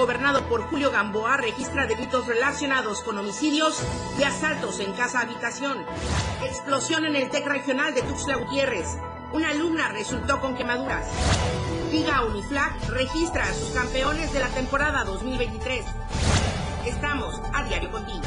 gobernado por Julio Gamboa, registra delitos relacionados con homicidios y asaltos en casa-habitación. Explosión en el TEC regional de Tuxtla Gutiérrez. Una alumna resultó con quemaduras. Liga Uniflag registra a sus campeones de la temporada 2023. Estamos a diario contigo.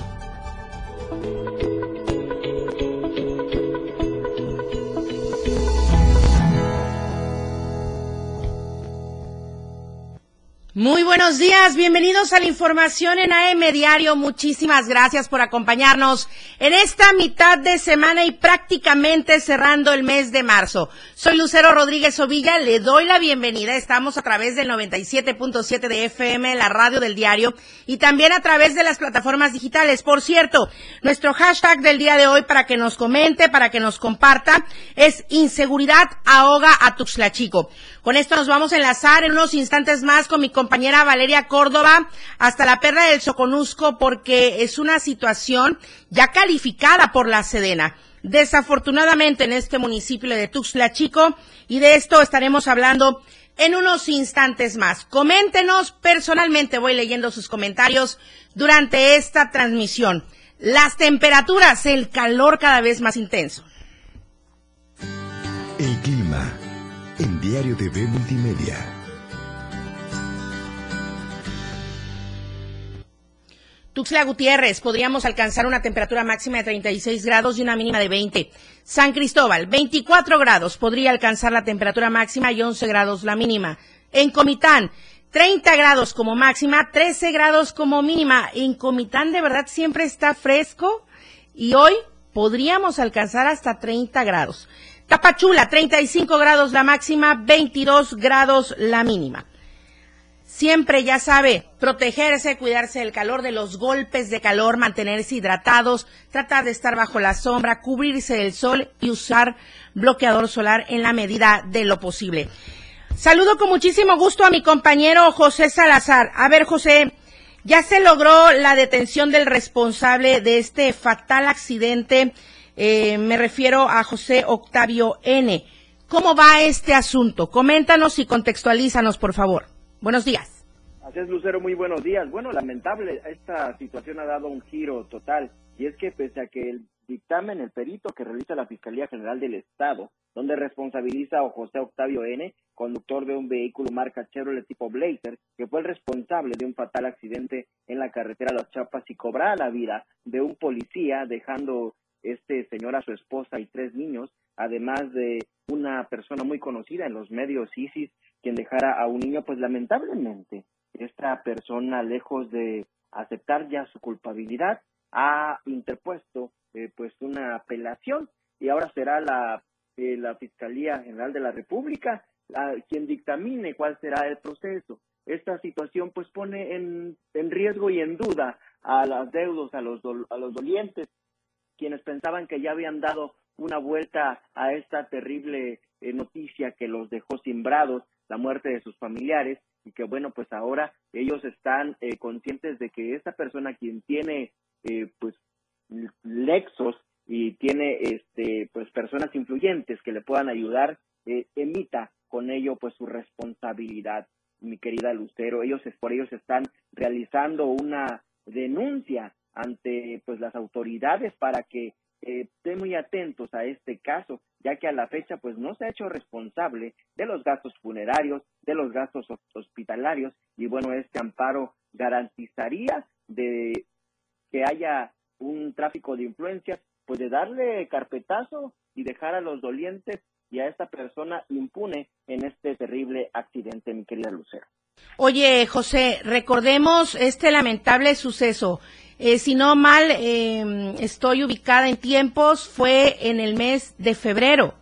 Muy buenos días, bienvenidos a la información en AM Diario. Muchísimas gracias por acompañarnos en esta mitad de semana y prácticamente cerrando el mes de marzo. Soy Lucero Rodríguez Ovilla, le doy la bienvenida. Estamos a través del 97.7 de FM, la radio del diario, y también a través de las plataformas digitales. Por cierto, nuestro hashtag del día de hoy para que nos comente, para que nos comparta, es inseguridad ahoga a Tuxtla Chico. Con esto nos vamos a enlazar en unos instantes más con mi compañera Valeria Córdoba hasta la perra del Soconusco porque es una situación ya calificada por la Sedena. Desafortunadamente en este municipio de Tuxtla Chico y de esto estaremos hablando en unos instantes más. Coméntenos, personalmente voy leyendo sus comentarios durante esta transmisión. Las temperaturas, el calor cada vez más intenso. El Diario TV Multimedia. Tuxtla Gutiérrez, podríamos alcanzar una temperatura máxima de 36 grados y una mínima de 20. San Cristóbal, 24 grados, podría alcanzar la temperatura máxima y 11 grados la mínima. En Comitán, 30 grados como máxima, 13 grados como mínima. En Comitán de verdad siempre está fresco y hoy podríamos alcanzar hasta 30 grados. Tapachula, 35 grados la máxima, 22 grados la mínima. Siempre, ya sabe, protegerse, cuidarse del calor, de los golpes de calor, mantenerse hidratados, tratar de estar bajo la sombra, cubrirse del sol y usar bloqueador solar en la medida de lo posible. Saludo con muchísimo gusto a mi compañero José Salazar. A ver, José, ya se logró la detención del responsable de este fatal accidente eh, me refiero a José Octavio N. ¿Cómo va este asunto? Coméntanos y contextualízanos, por favor. Buenos días. Así es, Lucero, muy buenos días. Bueno, lamentable, esta situación ha dado un giro total, y es que pese a que el dictamen, el perito que realiza la Fiscalía General del Estado, donde responsabiliza a José Octavio N., conductor de un vehículo marca Chevrolet tipo Blazer, que fue el responsable de un fatal accidente en la carretera Las Chapas y cobrara la vida de un policía, dejando este señor a su esposa y tres niños, además de una persona muy conocida en los medios, ISIS, quien dejara a un niño, pues lamentablemente esta persona, lejos de aceptar ya su culpabilidad, ha interpuesto eh, pues una apelación y ahora será la, eh, la Fiscalía General de la República quien dictamine cuál será el proceso. Esta situación pues pone en, en riesgo y en duda a los deudos, a los, a los dolientes quienes pensaban que ya habían dado una vuelta a esta terrible eh, noticia que los dejó simbrados, la muerte de sus familiares, y que bueno, pues ahora ellos están eh, conscientes de que esta persona quien tiene eh, pues lexos y tiene este pues personas influyentes que le puedan ayudar, emita con ello pues su responsabilidad, mi querida Lucero. Ellos por ellos están realizando una denuncia ante pues las autoridades para que eh, estén muy atentos a este caso, ya que a la fecha pues no se ha hecho responsable de los gastos funerarios, de los gastos hospitalarios y bueno, este amparo garantizaría de que haya un tráfico de influencias, pues de darle carpetazo y dejar a los dolientes y a esta persona impune en este terrible accidente, mi querida Lucero. Oye, José, recordemos este lamentable suceso. Eh, si no mal em, estoy ubicada en tiempos, fue en el mes de febrero.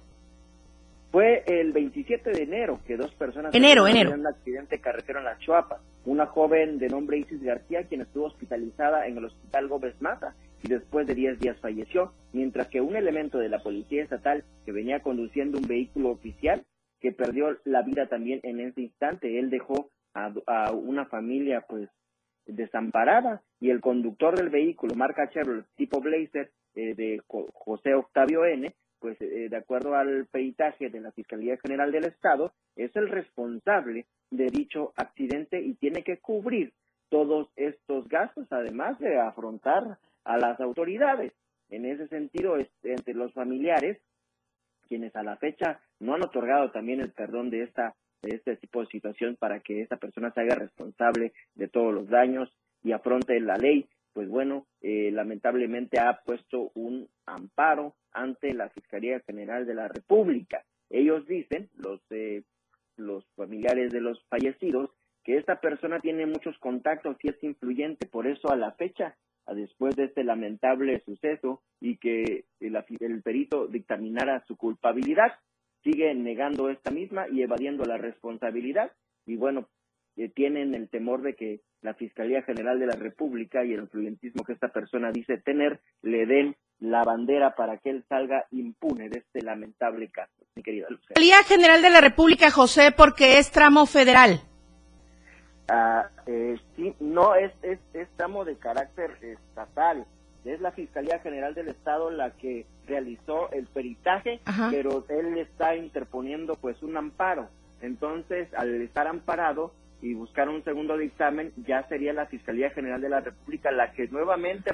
Fue el 27 de enero que dos personas enero, enero. un accidente carretero en la Chuapa. Una joven de nombre Isis García, quien estuvo hospitalizada en el Hospital Gómez Mata y después de 10 días falleció, mientras que un elemento de la Policía Estatal que venía conduciendo un vehículo oficial que perdió la vida también en ese instante. Él dejó a, a una familia pues desamparada y el conductor del vehículo, marca Chevrolet tipo Blazer, eh, de José Octavio N., pues eh, de acuerdo al peritaje de la Fiscalía General del Estado, es el responsable de dicho accidente y tiene que cubrir todos estos gastos, además de afrontar a las autoridades. En ese sentido, entre los familiares, quienes a la fecha no han otorgado también el perdón de esta de este tipo de situación para que esta persona se haga responsable de todos los daños y afronte la ley, pues bueno, eh, lamentablemente ha puesto un amparo ante la Fiscalía General de la República. Ellos dicen, los, eh, los familiares de los fallecidos, que esta persona tiene muchos contactos y es influyente, por eso a la fecha, después de este lamentable suceso y que el, el perito dictaminara su culpabilidad, sigue negando esta misma y evadiendo la responsabilidad y bueno, eh, tienen el temor de que la Fiscalía General de la República y el influyentismo que esta persona dice tener le den la bandera para que él salga impune de este lamentable caso, mi querida Lucía. Fiscalía General de la República, José, porque es tramo federal. Ah, eh, sí, no, es, es, es tramo de carácter estatal. Es la Fiscalía General del Estado la que realizó el peritaje, pero él está interponiendo pues un amparo. Entonces, al estar amparado, y buscar un segundo dictamen, ya sería la Fiscalía General de la República la que nuevamente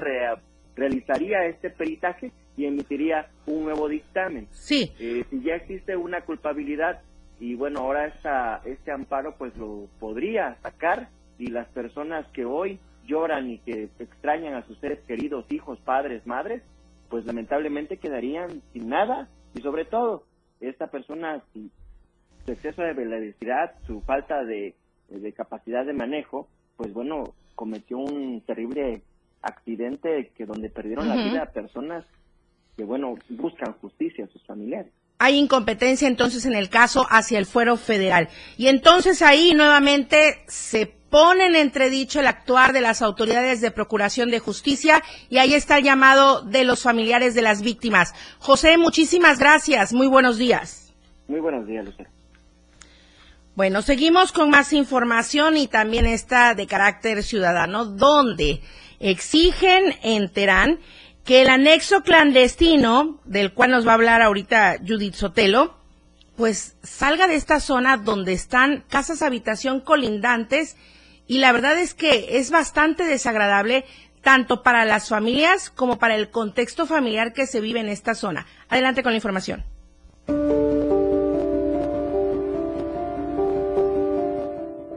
realizaría este peritaje y emitiría un nuevo dictamen. Sí. Eh, si ya existe una culpabilidad y bueno, ahora esta, este amparo pues lo podría sacar y las personas que hoy lloran y que extrañan a sus seres queridos, hijos, padres, madres, pues lamentablemente quedarían sin nada y sobre todo esta persona, su exceso de velocidad, su falta de de capacidad de manejo, pues bueno, cometió un terrible accidente que donde perdieron la vida personas que bueno, buscan justicia a sus familiares. Hay incompetencia entonces en el caso hacia el fuero federal. Y entonces ahí nuevamente se pone en entredicho el actuar de las autoridades de procuración de justicia y ahí está el llamado de los familiares de las víctimas. José, muchísimas gracias. Muy buenos días. Muy buenos días, Lucero. Bueno, seguimos con más información y también esta de carácter ciudadano, donde exigen en Terán que el anexo clandestino, del cual nos va a hablar ahorita Judith Sotelo, pues salga de esta zona donde están casas habitación colindantes y la verdad es que es bastante desagradable tanto para las familias como para el contexto familiar que se vive en esta zona. Adelante con la información.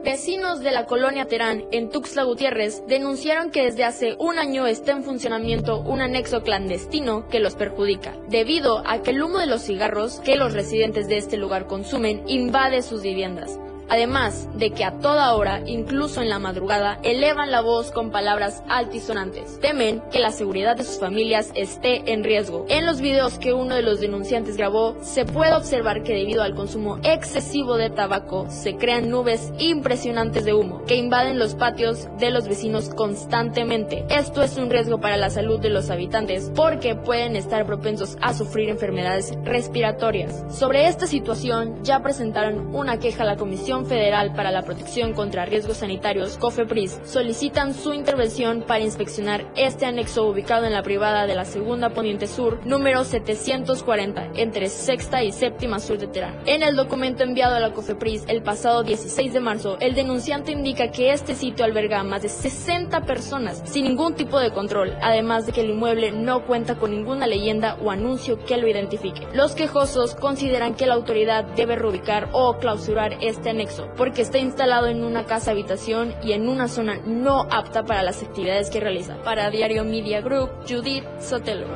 Vecinos de la colonia Terán, en Tuxtla Gutiérrez, denunciaron que desde hace un año está en funcionamiento un anexo clandestino que los perjudica, debido a que el humo de los cigarros que los residentes de este lugar consumen invade sus viviendas. Además de que a toda hora, incluso en la madrugada, elevan la voz con palabras altisonantes. Temen que la seguridad de sus familias esté en riesgo. En los videos que uno de los denunciantes grabó, se puede observar que debido al consumo excesivo de tabaco, se crean nubes impresionantes de humo que invaden los patios de los vecinos constantemente. Esto es un riesgo para la salud de los habitantes porque pueden estar propensos a sufrir enfermedades respiratorias. Sobre esta situación ya presentaron una queja a la Comisión Federal para la Protección contra Riesgos Sanitarios, COFEPRIS, solicitan su intervención para inspeccionar este anexo ubicado en la privada de la Segunda Poniente Sur, número 740, entre Sexta y Séptima Sur de Terán. En el documento enviado a la COFEPRIS el pasado 16 de marzo, el denunciante indica que este sitio alberga más de 60 personas sin ningún tipo de control, además de que el inmueble no cuenta con ninguna leyenda o anuncio que lo identifique. Los quejosos consideran que la autoridad debe reubicar o clausurar este anexo porque está instalado en una casa habitación y en una zona no apta para las actividades que realiza. Para Diario Media Group, Judith Sotelo.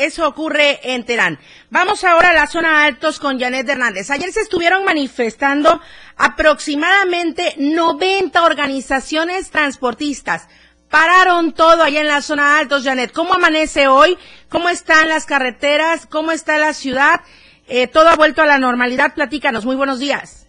Eso ocurre en Terán. Vamos ahora a la zona altos con Janet Hernández. Ayer se estuvieron manifestando aproximadamente 90 organizaciones transportistas. Pararon todo allá en la zona altos, Janet. ¿Cómo amanece hoy? ¿Cómo están las carreteras? ¿Cómo está la ciudad? Eh, todo ha vuelto a la normalidad. Platícanos. Muy buenos días.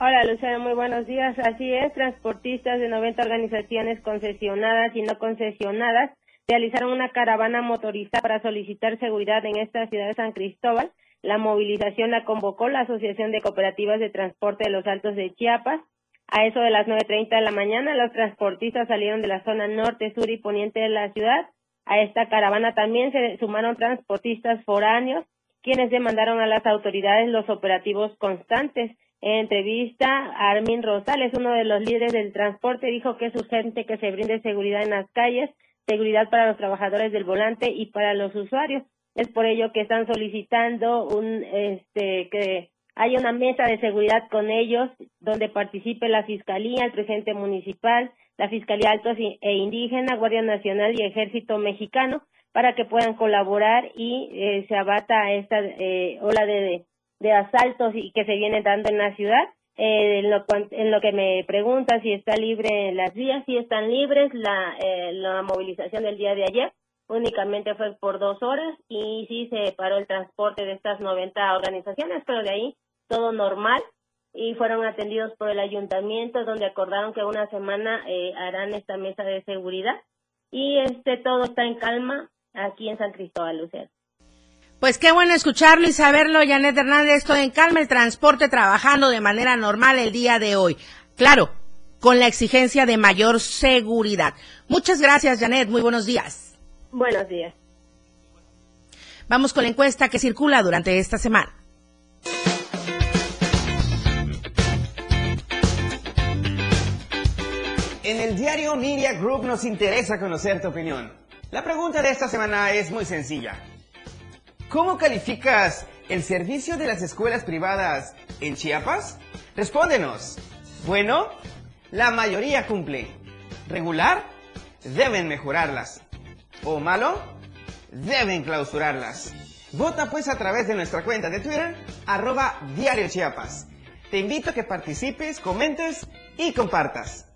Hola, Luciana. Muy buenos días. Así es, transportistas de 90 organizaciones concesionadas y no concesionadas realizaron una caravana motorizada para solicitar seguridad en esta ciudad de San Cristóbal. La movilización la convocó la Asociación de Cooperativas de Transporte de los Altos de Chiapas. A eso de las 9.30 de la mañana, los transportistas salieron de la zona norte, sur y poniente de la ciudad A esta caravana también se sumaron transportistas foráneos, quienes demandaron a las autoridades los operativos constantes. En entrevista, Armin Rosales, uno de los líderes del transporte, dijo que es urgente que se brinde seguridad en las calles, seguridad para los trabajadores del volante y para los usuarios. Es por ello que están solicitando un, este, que haya una mesa de seguridad con ellos donde participe la Fiscalía, el presidente municipal, la Fiscalía Altos e Indígena, Guardia Nacional y Ejército Mexicano para que puedan colaborar y eh, se abata esta eh, ola de, de, asaltos y que se viene dando en la ciudad. Eh, en, lo, en, lo, que me pregunta si está libre las vías, si están libres, la, la movilización del día de ayer únicamente fue por dos horas y sí se paró el transporte de estas 90 organizaciones, pero de ahí todo normal y fueron atendidos por el ayuntamiento donde acordaron que una semana eh, harán esta mesa de seguridad y este todo está en calma aquí en San Cristóbal, Lucero. Pues qué bueno escucharlo y saberlo, Janet Hernández, todo en calma, el transporte trabajando de manera normal el día de hoy. Claro, con la exigencia de mayor seguridad. Muchas gracias, Janet, muy buenos días. Buenos días. Vamos con la encuesta que circula durante esta semana. En el diario Media Group nos interesa conocer tu opinión. La pregunta de esta semana es muy sencilla. ¿Cómo calificas el servicio de las escuelas privadas en Chiapas? Respóndenos. Bueno, la mayoría cumple. ¿Regular? Deben mejorarlas. ¿O malo? Deben clausurarlas. Vota pues a través de nuestra cuenta de Twitter, arroba Diario Chiapas. Te invito a que participes, comentes y compartas.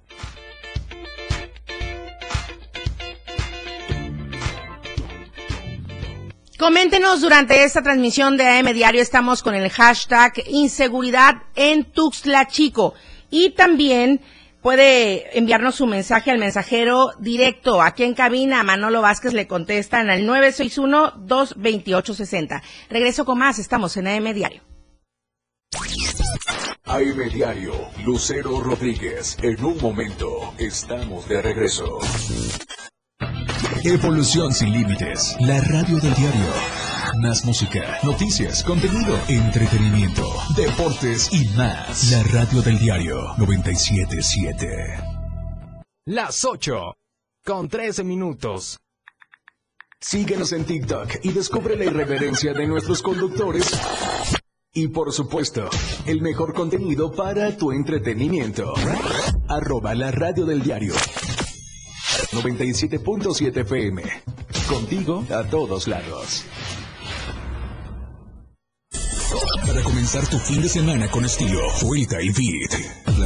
Coméntenos durante esta transmisión de AM Diario, estamos con el hashtag inseguridad en Tuxtla Chico. Y también puede enviarnos su mensaje al mensajero directo. Aquí en cabina, Manolo Vázquez le contestan al 961-228-60. Regreso con más, estamos en AM Diario. AM Diario, Lucero Rodríguez. En un momento, estamos de regreso. Evolución sin límites. La radio del diario. Más música, noticias, contenido, entretenimiento, deportes y más. La radio del diario 977. Las 8 con 13 minutos. Síguenos en TikTok y descubre la irreverencia de nuestros conductores. Y por supuesto, el mejor contenido para tu entretenimiento. Arroba la radio del diario 97.7 FM. Contigo a todos lados. Para comenzar tu fin de semana con estilo, Vuelta y Beat.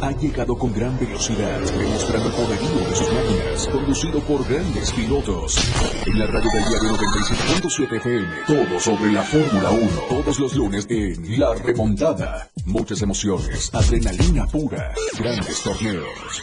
ha llegado con gran velocidad, demostrando el poderío de sus máquinas, conducido por grandes pilotos. En la radio del diario 96.7 FM, todo sobre la Fórmula 1, todos los lunes en La Remontada. Muchas emociones, adrenalina pura, grandes torneos.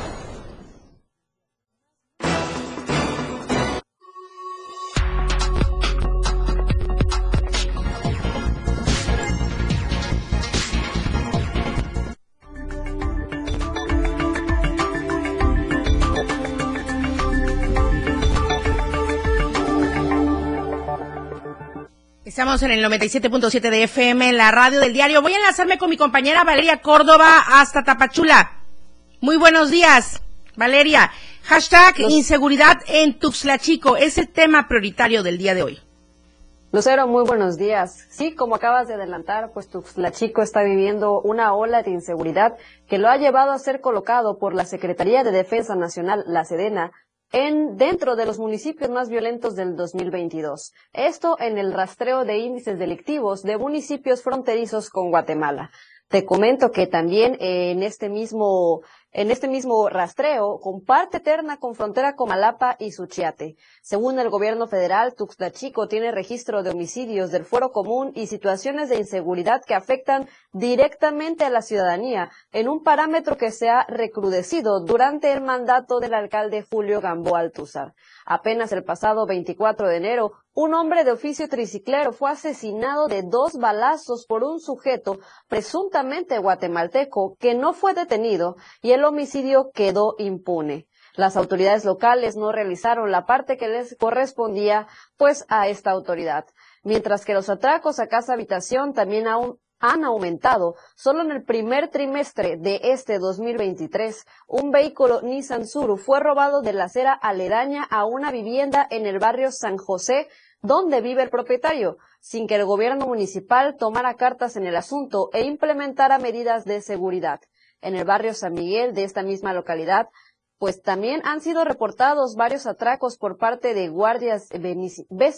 Estamos en el 97.7 de FM, la radio del diario. Voy a enlazarme con mi compañera Valeria Córdoba hasta Tapachula. Muy buenos días, Valeria. Hashtag inseguridad en Tuxtla Chico es el tema prioritario del día de hoy. Lucero, muy buenos días. Sí, como acabas de adelantar, pues Tuxtla Chico está viviendo una ola de inseguridad que lo ha llevado a ser colocado por la Secretaría de Defensa Nacional, la Sedena, en dentro de los municipios más violentos del 2022. Esto en el rastreo de índices delictivos de municipios fronterizos con Guatemala. Te comento que también en este mismo en este mismo rastreo, comparte terna con frontera Comalapa y Suchiate. Según el gobierno federal, Tuxtla Chico tiene registro de homicidios del fuero común y situaciones de inseguridad que afectan directamente a la ciudadanía, en un parámetro que se ha recrudecido durante el mandato del alcalde Julio Gamboa Altúzar. Apenas el pasado 24 de enero, un hombre de oficio triciclero fue asesinado de dos balazos por un sujeto presuntamente guatemalteco que no fue detenido y el homicidio quedó impune. Las autoridades locales no realizaron la parte que les correspondía pues a esta autoridad, mientras que los atracos a casa habitación también aún han aumentado. Solo en el primer trimestre de este 2023, un vehículo Nissan Suru fue robado de la acera aledaña a una vivienda en el barrio San José, donde vive el propietario, sin que el gobierno municipal tomara cartas en el asunto e implementara medidas de seguridad. En el barrio San Miguel de esta misma localidad, pues también han sido reportados varios atracos por parte de guardias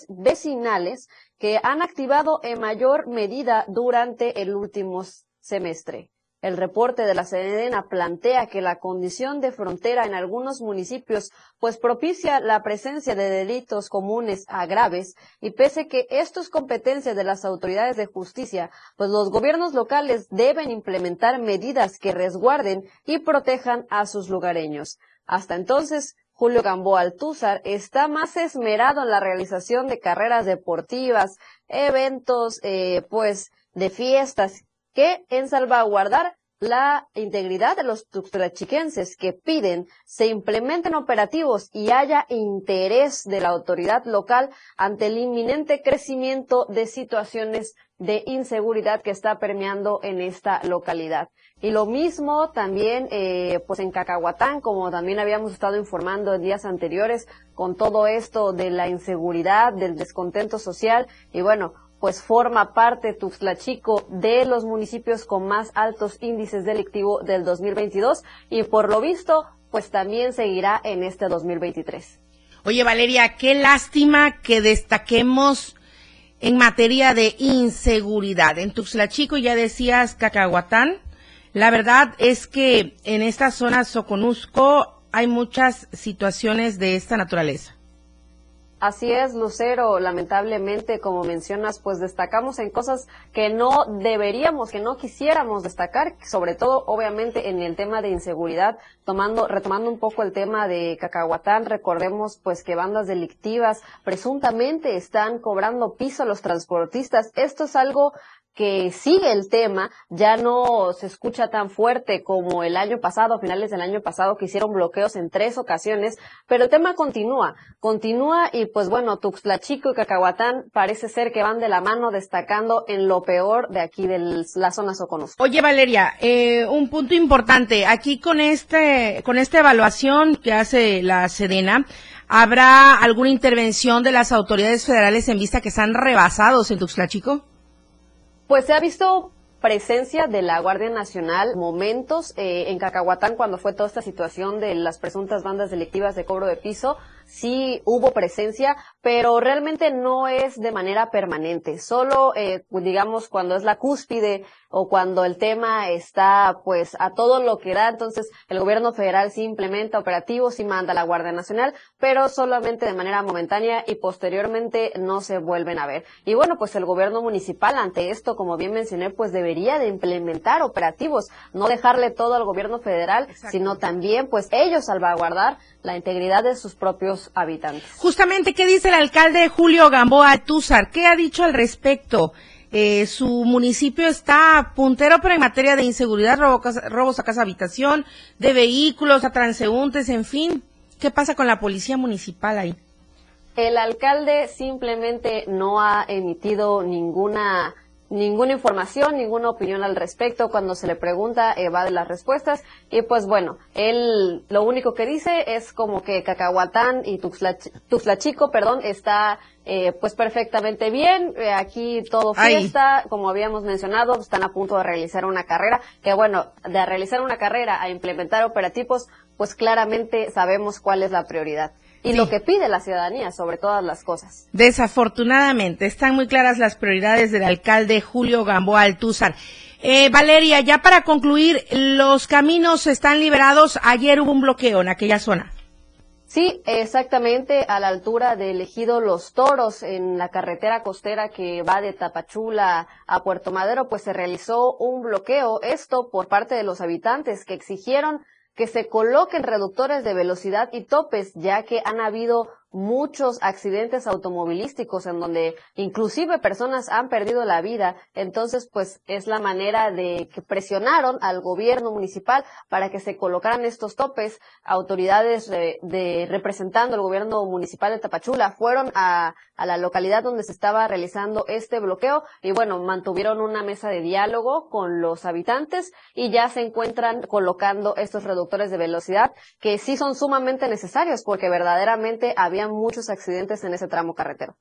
vecinales que han activado en mayor medida durante el último semestre. El reporte de la Sedena plantea que la condición de frontera en algunos municipios pues propicia la presencia de delitos comunes a graves y pese que esto es competencia de las autoridades de justicia, pues los gobiernos locales deben implementar medidas que resguarden y protejan a sus lugareños. Hasta entonces, Julio Gamboa Altúzar está más esmerado en la realización de carreras deportivas, eventos, eh, pues, de fiestas, que en salvaguardar la integridad de los tuxtlachiquenses que piden se implementen operativos y haya interés de la autoridad local ante el inminente crecimiento de situaciones de inseguridad que está permeando en esta localidad. Y lo mismo también, eh, pues en Cacahuatán, como también habíamos estado informando en días anteriores, con todo esto de la inseguridad, del descontento social, y bueno, pues forma parte Tuxtla Chico de los municipios con más altos índices delictivos del 2022 y por lo visto, pues también seguirá en este 2023. Oye, Valeria, qué lástima que destaquemos en materia de inseguridad. En Tuxtla Chico ya decías Cacahuatán. La verdad es que en esta zona Soconusco hay muchas situaciones de esta naturaleza. Así es, Lucero, lamentablemente, como mencionas, pues destacamos en cosas que no deberíamos, que no quisiéramos destacar, sobre todo, obviamente, en el tema de inseguridad, tomando, retomando un poco el tema de Cacahuatán, recordemos, pues, que bandas delictivas presuntamente están cobrando piso a los transportistas. Esto es algo que sigue el tema, ya no se escucha tan fuerte como el año pasado, a finales del año pasado, que hicieron bloqueos en tres ocasiones, pero el tema continúa, continúa y pues bueno, Tuxtla Chico y Cacahuatán parece ser que van de la mano destacando en lo peor de aquí de la zona Soconusco. Oye Valeria, eh, un punto importante, aquí con este, con esta evaluación que hace la Sedena, ¿habrá alguna intervención de las autoridades federales en vista que están rebasados en Tuxtla Chico? Pues se ha visto presencia de la Guardia Nacional, momentos eh, en Cacahuatán cuando fue toda esta situación de las presuntas bandas delictivas de cobro de piso, sí hubo presencia, pero realmente no es de manera permanente. Solo, eh, digamos, cuando es la cúspide o cuando el tema está, pues, a todo lo que da, entonces el gobierno federal sí implementa operativos, sí manda a la Guardia Nacional, pero solamente de manera momentánea y posteriormente no se vuelven a ver. Y bueno, pues el gobierno municipal ante esto, como bien mencioné, pues debería de implementar operativos, no dejarle todo al gobierno federal, sino también, pues, ellos salvaguardar la integridad de sus propios habitantes. Justamente, ¿qué dice el alcalde Julio Gamboa Túzar? ¿Qué ha dicho al respecto? Eh, su municipio está puntero, pero en materia de inseguridad, robos a casa habitación, de vehículos, a transeúntes, en fin. ¿Qué pasa con la policía municipal ahí? El alcalde simplemente no ha emitido ninguna ninguna información, ninguna opinión al respecto. Cuando se le pregunta, evade las respuestas. Y pues bueno, él lo único que dice es como que Cacahuatán y Chico, perdón, está eh, pues perfectamente bien. Eh, aquí todo fiesta, como habíamos mencionado, están a punto de realizar una carrera. Que bueno, de realizar una carrera a implementar operativos, pues claramente sabemos cuál es la prioridad y lo que pide la ciudadanía sobre todas las cosas. Desafortunadamente, están muy claras las prioridades del alcalde Julio Gamboa Altúzar. Eh, Valeria, ya para concluir, los caminos están liberados. Ayer hubo un bloqueo en aquella zona. Sí, exactamente a la altura de Elegido Los Toros, en la carretera costera que va de Tapachula a Puerto Madero, pues se realizó un bloqueo, esto por parte de los habitantes que exigieron que se coloquen reductores de velocidad y topes, ya que han habido muchos accidentes automovilísticos en donde inclusive personas han perdido la vida. Entonces, pues es la manera de que presionaron al gobierno municipal para que se colocaran estos topes. Autoridades de, representando el gobierno municipal de Tapachula fueron a, a la localidad donde se estaba realizando este bloqueo y bueno, mantuvieron una mesa de diálogo con los habitantes y ya se encuentran colocando estos reductores de velocidad que sí son sumamente necesarios porque verdaderamente había muchos accidentes en ese tramo carretero.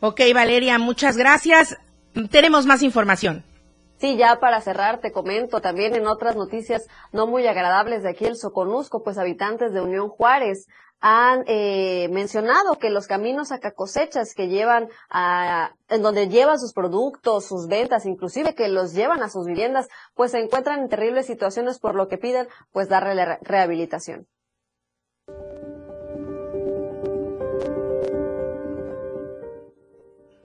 Ok, Valeria, muchas gracias. Tenemos más información. Sí, ya para cerrar, te comento también en otras noticias no muy agradables de aquí el Soconusco, pues habitantes de Unión Juárez han eh, mencionado que los caminos a cosechas que llevan a, en donde llevan sus productos, sus ventas, inclusive que los llevan a sus viviendas, pues se encuentran en terribles situaciones por lo que piden pues darle rehabilitación.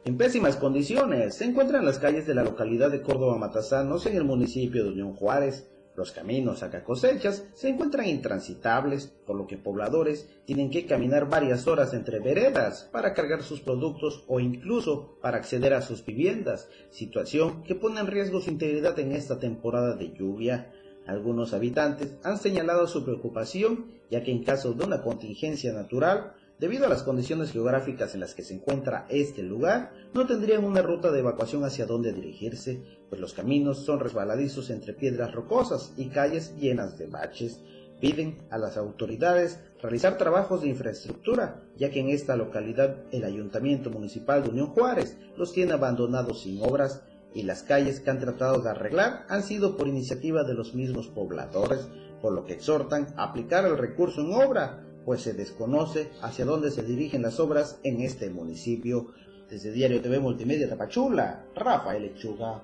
En pésimas condiciones. Se encuentran las calles de la localidad de Córdoba Matasanos en el municipio de Unión Juárez. Los caminos a cosechas se encuentran intransitables, por lo que pobladores tienen que caminar varias horas entre veredas para cargar sus productos o incluso para acceder a sus viviendas, situación que pone en riesgo su integridad en esta temporada de lluvia. Algunos habitantes han señalado su preocupación, ya que en caso de una contingencia natural, Debido a las condiciones geográficas en las que se encuentra este lugar, no tendrían una ruta de evacuación hacia dónde dirigirse, pues los caminos son resbaladizos entre piedras rocosas y calles llenas de baches. Piden a las autoridades realizar trabajos de infraestructura, ya que en esta localidad el Ayuntamiento Municipal de Unión Juárez los tiene abandonados sin obras y las calles que han tratado de arreglar han sido por iniciativa de los mismos pobladores, por lo que exhortan a aplicar el recurso en obra pues se desconoce hacia dónde se dirigen las obras en este municipio. Desde Diario TV Multimedia Tapachula, Rafael Lechuga.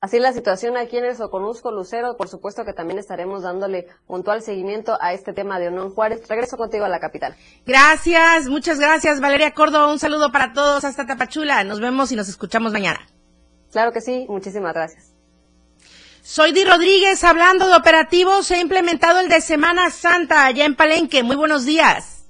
Así la situación aquí en el Soconusco Lucero, por supuesto que también estaremos dándole puntual seguimiento a este tema de Unión Juárez. Regreso contigo a la capital. Gracias, muchas gracias Valeria Córdoba. Un saludo para todos hasta Tapachula. Nos vemos y nos escuchamos mañana. Claro que sí, muchísimas gracias. Soy Di Rodríguez, hablando de operativos, ha implementado el de Semana Santa allá en Palenque. Muy buenos días.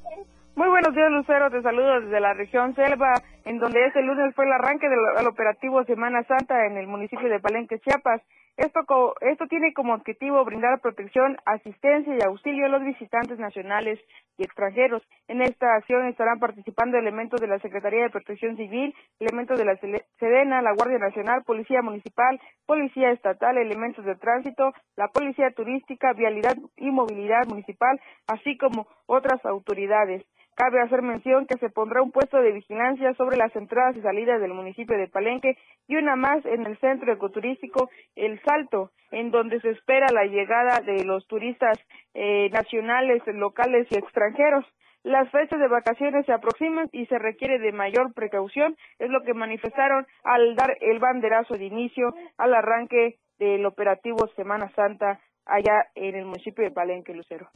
Muy buenos días, Lucero. Te saludo desde la región Selva, en donde este lunes fue el arranque del operativo Semana Santa en el municipio de Palenque, Chiapas. Esto, esto tiene como objetivo brindar protección, asistencia y auxilio a los visitantes nacionales y extranjeros. En esta acción estarán participando elementos de la Secretaría de Protección Civil, elementos de la Sedena, la Guardia Nacional, Policía Municipal, Policía Estatal, elementos de tránsito, la Policía Turística, Vialidad y Movilidad Municipal, así como otras autoridades. Cabe hacer mención que se pondrá un puesto de vigilancia sobre las entradas y salidas del municipio de Palenque y una más en el centro ecoturístico El Salto, en donde se espera la llegada de los turistas eh, nacionales, locales y extranjeros. Las fechas de vacaciones se aproximan y se requiere de mayor precaución, es lo que manifestaron al dar el banderazo de inicio al arranque del operativo Semana Santa allá en el municipio de Palenque, Lucero.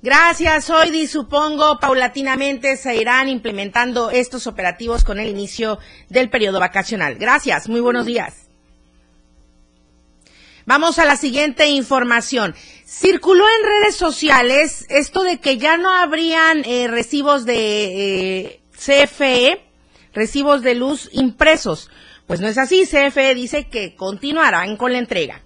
Gracias, Oidi. Supongo paulatinamente se irán implementando estos operativos con el inicio del periodo vacacional. Gracias, muy buenos días. Vamos a la siguiente información. Circuló en redes sociales esto de que ya no habrían eh, recibos de eh, CFE, recibos de luz impresos. Pues no es así. CFE dice que continuarán con la entrega.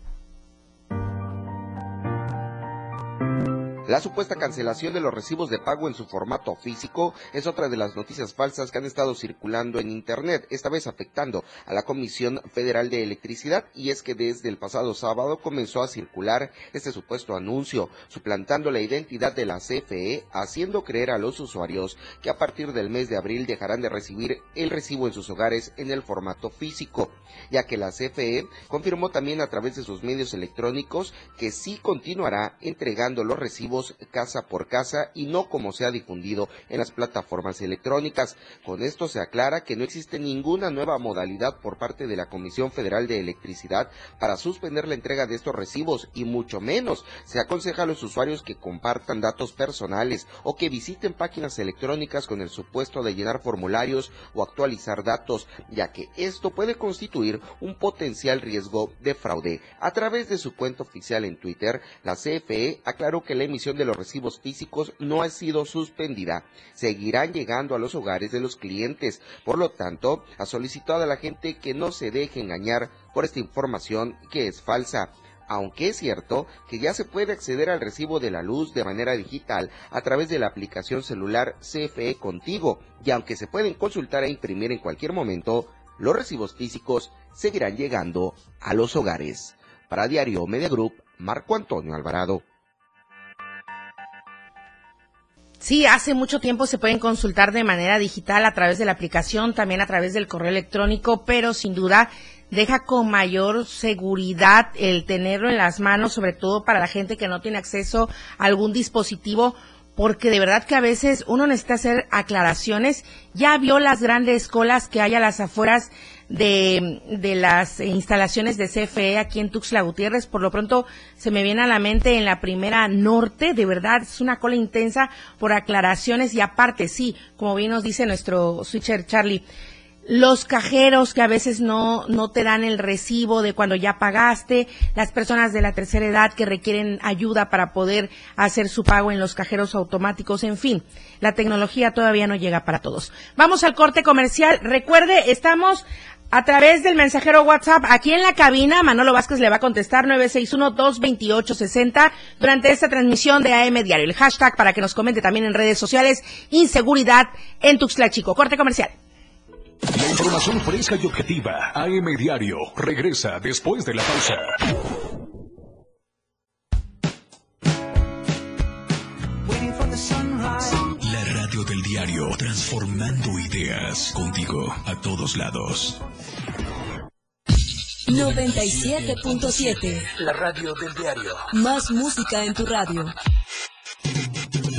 La supuesta cancelación de los recibos de pago en su formato físico es otra de las noticias falsas que han estado circulando en Internet, esta vez afectando a la Comisión Federal de Electricidad. Y es que desde el pasado sábado comenzó a circular este supuesto anuncio, suplantando la identidad de la CFE, haciendo creer a los usuarios que a partir del mes de abril dejarán de recibir el recibo en sus hogares en el formato físico, ya que la CFE confirmó también a través de sus medios electrónicos que sí continuará entregando los recibos casa por casa y no como se ha difundido en las plataformas electrónicas. Con esto se aclara que no existe ninguna nueva modalidad por parte de la Comisión Federal de Electricidad para suspender la entrega de estos recibos y mucho menos se aconseja a los usuarios que compartan datos personales o que visiten páginas electrónicas con el supuesto de llenar formularios o actualizar datos, ya que esto puede constituir un potencial riesgo de fraude. A través de su cuenta oficial en Twitter, la CFE aclaró que la emisión de los recibos físicos no ha sido suspendida. Seguirán llegando a los hogares de los clientes. Por lo tanto, ha solicitado a la gente que no se deje engañar por esta información que es falsa aunque es cierto que ya se puede acceder al recibo de la luz de manera digital a través de la aplicación celular CFE Contigo, y aunque se pueden consultar e imprimir en cualquier momento, los recibos físicos seguirán llegando a los hogares. Para Diario Media Group, Marco Antonio Alvarado. Sí, hace mucho tiempo se pueden consultar de manera digital a través de la aplicación, también a través del correo electrónico, pero sin duda deja con mayor seguridad el tenerlo en las manos, sobre todo para la gente que no tiene acceso a algún dispositivo, porque de verdad que a veces uno necesita hacer aclaraciones. Ya vio las grandes colas que hay a las afueras de, de las instalaciones de CFE aquí en Tuxtla Gutiérrez. Por lo pronto se me viene a la mente en la primera norte, de verdad es una cola intensa por aclaraciones y aparte, sí, como bien nos dice nuestro switcher Charlie, los cajeros que a veces no, no te dan el recibo de cuando ya pagaste, las personas de la tercera edad que requieren ayuda para poder hacer su pago en los cajeros automáticos, en fin, la tecnología todavía no llega para todos. Vamos al corte comercial. Recuerde, estamos a través del mensajero WhatsApp aquí en la cabina. Manolo Vázquez le va a contestar 961-228-60 durante esta transmisión de AM Diario. El hashtag para que nos comente también en redes sociales, inseguridad en Tuxtla Chico. Corte comercial. La información fresca y objetiva. AM Diario. Regresa después de la pausa. La radio del diario. Transformando ideas. Contigo a todos lados. 97.7. La radio del diario. Más música en tu radio.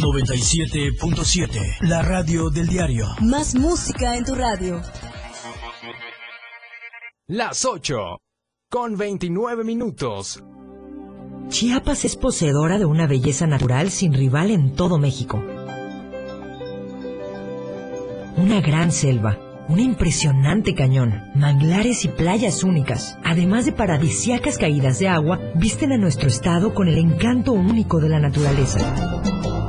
97.7. La radio del diario. Más música en tu radio. Las 8. Con 29 minutos. Chiapas es poseedora de una belleza natural sin rival en todo México. Una gran selva, un impresionante cañón, manglares y playas únicas, además de paradisiacas caídas de agua, visten a nuestro estado con el encanto único de la naturaleza.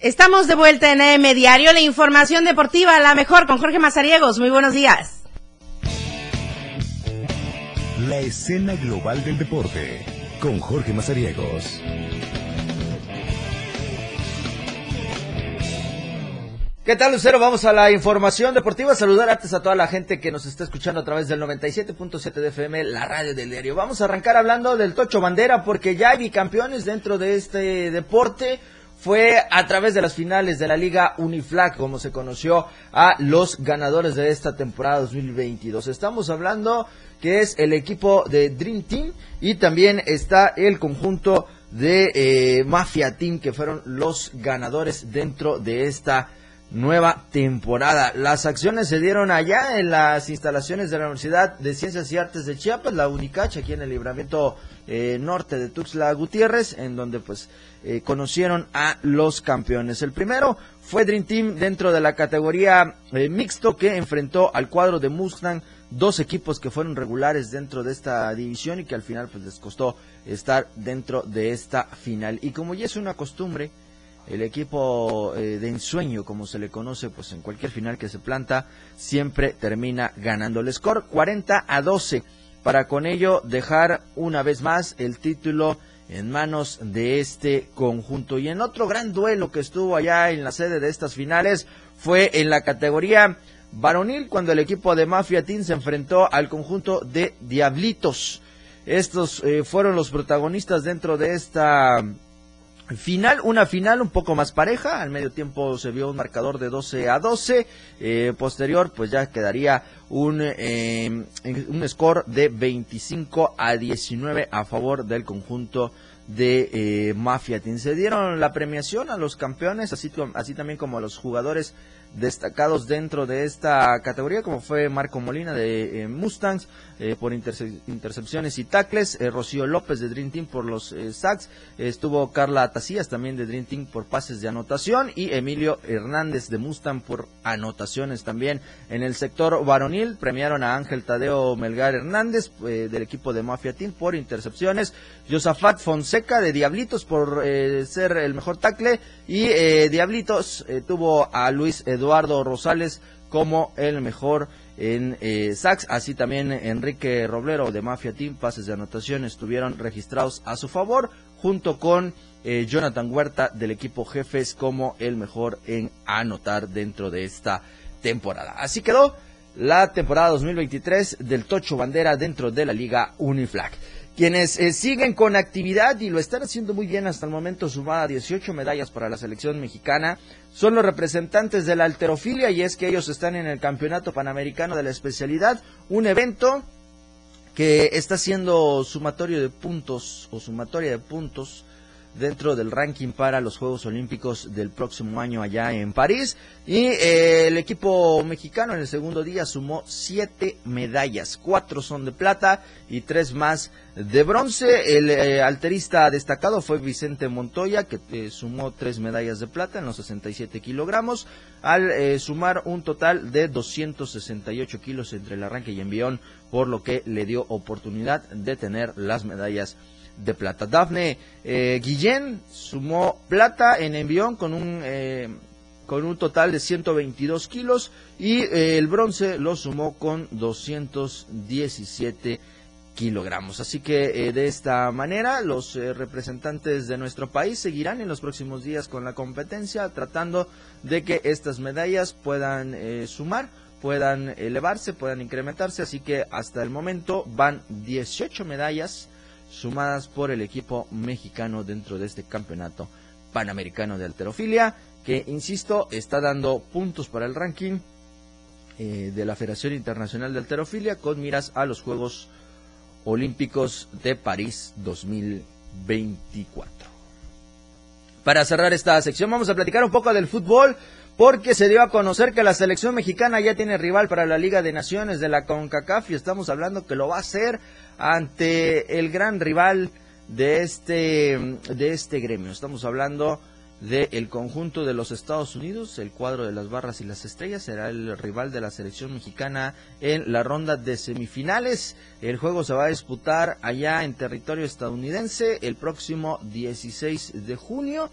Estamos de vuelta en AM Diario, la información deportiva, la mejor con Jorge Mazariegos. Muy buenos días. La escena global del deporte con Jorge Mazariegos. ¿Qué tal, Lucero? Vamos a la información deportiva. Saludar antes a toda la gente que nos está escuchando a través del 97.7 de FM, la radio del diario. Vamos a arrancar hablando del Tocho Bandera porque ya hay bicampeones dentro de este deporte fue a través de las finales de la Liga Uniflag, como se conoció a los ganadores de esta temporada 2022. Estamos hablando que es el equipo de Dream Team y también está el conjunto de eh, Mafia Team, que fueron los ganadores dentro de esta nueva temporada. Las acciones se dieron allá en las instalaciones de la Universidad de Ciencias y Artes de Chiapas, la UNICACH, aquí en el libramiento eh, norte de Tuxtla Gutiérrez, en donde pues eh, conocieron a los campeones. El primero fue Dream Team dentro de la categoría eh, mixto que enfrentó al cuadro de Mustang, dos equipos que fueron regulares dentro de esta división y que al final pues les costó estar dentro de esta final. Y como ya es una costumbre, el equipo eh, de ensueño, como se le conoce, pues en cualquier final que se planta, siempre termina ganando el score 40 a 12 para con ello dejar una vez más el título en manos de este conjunto. Y en otro gran duelo que estuvo allá en la sede de estas finales fue en la categoría varonil cuando el equipo de Mafia Team se enfrentó al conjunto de Diablitos. Estos eh, fueron los protagonistas dentro de esta Final, una final un poco más pareja, al medio tiempo se vio un marcador de 12 a 12, eh, posterior pues ya quedaría un, eh, un score de 25 a 19 a favor del conjunto de eh, Mafia Se dieron la premiación a los campeones, así, así también como a los jugadores destacados dentro de esta categoría, como fue Marco Molina de eh, Mustangs eh, por intercepciones y tacles, eh, Rocío López de Dream Team por los sacks, estuvo Carla Tacías también de Dream Team por pases de anotación y Emilio Hernández de Mustang por anotaciones también. En el sector varonil premiaron a Ángel Tadeo Melgar Hernández del equipo de Mafia Team por intercepciones, Josafat Fonseca de Diablitos por ser el mejor tackle y Diablitos tuvo a Luis Rosales como el mejor en eh, así también Enrique Roblero de Mafia Team, pases de anotación estuvieron registrados a su favor, junto con eh, Jonathan Huerta del equipo Jefes como el mejor en anotar dentro de esta temporada. Así quedó la temporada 2023 del Tocho Bandera dentro de la Liga Uniflag. Quienes eh, siguen con actividad y lo están haciendo muy bien hasta el momento, sumada 18 medallas para la selección mexicana, son los representantes de la alterofilia y es que ellos están en el Campeonato Panamericano de la Especialidad, un evento que está siendo sumatorio de puntos o sumatoria de puntos dentro del ranking para los Juegos Olímpicos del próximo año allá en París. Y eh, el equipo mexicano en el segundo día sumó siete medallas, cuatro son de plata y tres más de bronce. El eh, alterista destacado fue Vicente Montoya, que eh, sumó tres medallas de plata en los 67 kilogramos, al sumar un total de 268 kilos entre el arranque y envión, por lo que le dio oportunidad de tener las medallas de plata. Dafne eh, Guillén sumó plata en envión con un, eh, con un total de 122 kilos y eh, el bronce lo sumó con 217 kilogramos. Así que de esta manera los representantes de nuestro país seguirán en los próximos días con la competencia tratando de que estas medallas puedan sumar puedan elevarse, puedan incrementarse, así que hasta el momento van 18 medallas sumadas por el equipo mexicano dentro de este campeonato panamericano de alterofilia que, insisto, está dando puntos para el ranking eh, de la Federación Internacional de Alterofilia con miras a los Juegos Olímpicos de París 2024. Para cerrar esta sección vamos a platicar un poco del fútbol porque se dio a conocer que la selección mexicana ya tiene rival para la Liga de Naciones de la CONCACAF y estamos hablando que lo va a hacer ante el gran rival de este de este gremio. Estamos hablando del conjunto de los Estados Unidos, el cuadro de las barras y las estrellas será el rival de la selección mexicana en la ronda de semifinales. El juego se va a disputar allá en territorio estadounidense el próximo 16 de junio.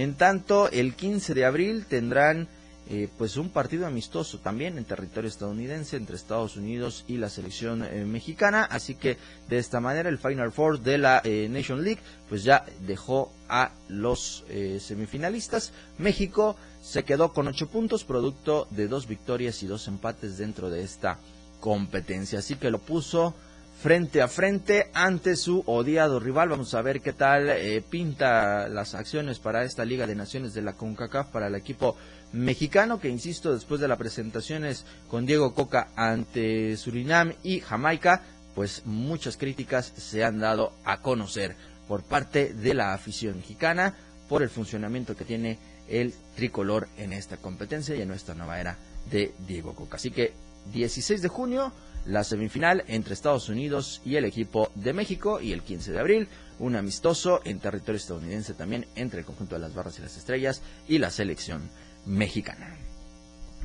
En tanto, el 15 de abril tendrán eh, pues un partido amistoso también en territorio estadounidense entre Estados Unidos y la selección eh, mexicana. Así que de esta manera el Final Four de la eh, Nation League pues ya dejó a los semifinalistas. México se quedó con ocho puntos producto de dos victorias y dos empates dentro de esta competencia. Así que lo puso frente a frente ante su odiado rival. Vamos a ver qué tal pinta las acciones para esta Liga de Naciones de la CONCACAF para el equipo mexicano que, insisto, después de las presentaciones con Diego Coca ante Surinam y Jamaica, pues muchas críticas se han dado a conocer por parte de la afición mexicana por el funcionamiento que tiene el tricolor en esta competencia y en nuestra nueva era de Diego Coca. Así que 16 de junio, la semifinal entre Estados Unidos y el equipo de México y el 15 de abril, un amistoso en territorio estadounidense también entre el conjunto de las barras y las estrellas y la selección mexicana.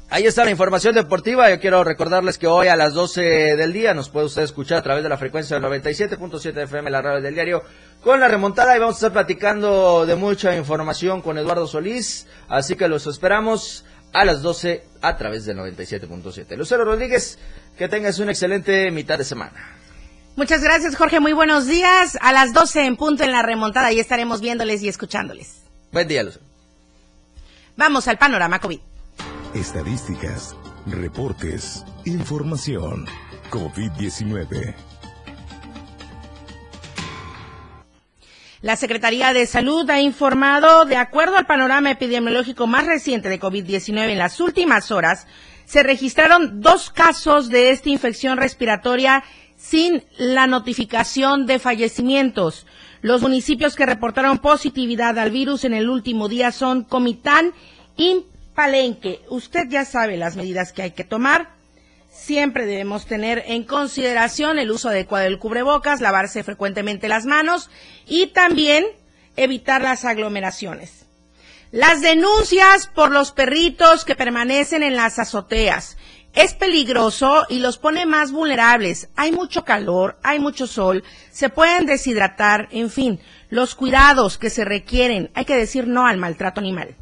Ahí está la información deportiva. Yo quiero recordarles que hoy a las 12 del día nos puede usted escuchar a través de la frecuencia del 97.7 FM, la radio del diario, con la remontada y vamos a estar platicando de mucha información con Eduardo Solís. Así que los esperamos a las 12 a través del 97.7. Lucero Rodríguez, que tengas una excelente mitad de semana. Muchas gracias, Jorge. Muy buenos días. A las 12 en punto en la remontada y estaremos viéndoles y escuchándoles. Buen día, Lucero. Vamos al panorama COVID. Estadísticas, reportes, información. COVID-19. La Secretaría de Salud ha informado, de acuerdo al panorama epidemiológico más reciente de COVID-19 en las últimas horas, se registraron dos casos de esta infección respiratoria sin la notificación de fallecimientos. Los municipios que reportaron positividad al virus en el último día son Comitán y Palenque. Usted ya sabe las medidas que hay que tomar. Siempre debemos tener en consideración el uso adecuado del cubrebocas, lavarse frecuentemente las manos y también evitar las aglomeraciones. Las denuncias por los perritos que permanecen en las azoteas es peligroso y los pone más vulnerables. Hay mucho calor, hay mucho sol, se pueden deshidratar, en fin, los cuidados que se requieren. Hay que decir no al maltrato animal.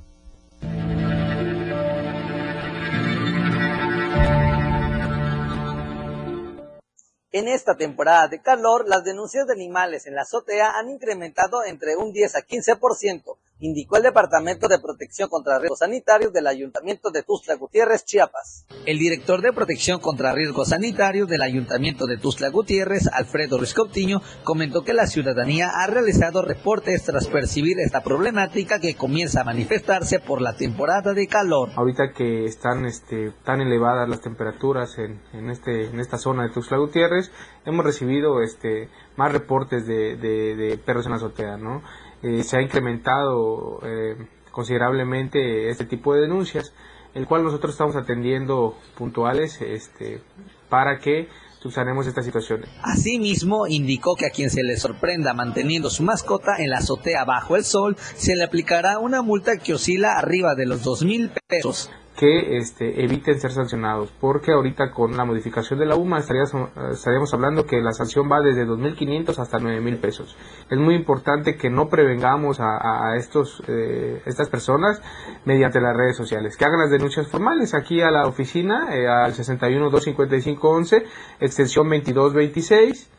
En esta temporada de calor, las denuncias de animales en la azotea han incrementado entre un 10 a 15%, indicó el Departamento de Protección contra Riesgos Sanitarios del Ayuntamiento de Tuzla Gutiérrez, Chiapas. El director de Protección contra Riesgos Sanitarios del Ayuntamiento de Tuzla Gutiérrez, Alfredo Riscoptiño, comentó que la ciudadanía ha realizado reportes tras percibir esta problemática que comienza a manifestarse por la temporada de calor. Ahorita que están este, tan elevadas las temperaturas en, en, este, en esta zona de Tuzla Gutiérrez, hemos recibido este, más reportes de, de, de perros en la azotea, ¿no? Eh, se ha incrementado eh, considerablemente este tipo de denuncias, el cual nosotros estamos atendiendo puntuales este, para que subsanemos esta situación. Asimismo, indicó que a quien se le sorprenda manteniendo su mascota en la azotea bajo el sol, se le aplicará una multa que oscila arriba de los dos mil pesos que este, eviten ser sancionados, porque ahorita con la modificación de la UMA estaríamos, estaríamos hablando que la sanción va desde 2.500 hasta 9.000 pesos. Es muy importante que no prevengamos a, a estos, eh, estas personas mediante las redes sociales, que hagan las denuncias formales aquí a la oficina, eh, al 61 255 11, extensión 2226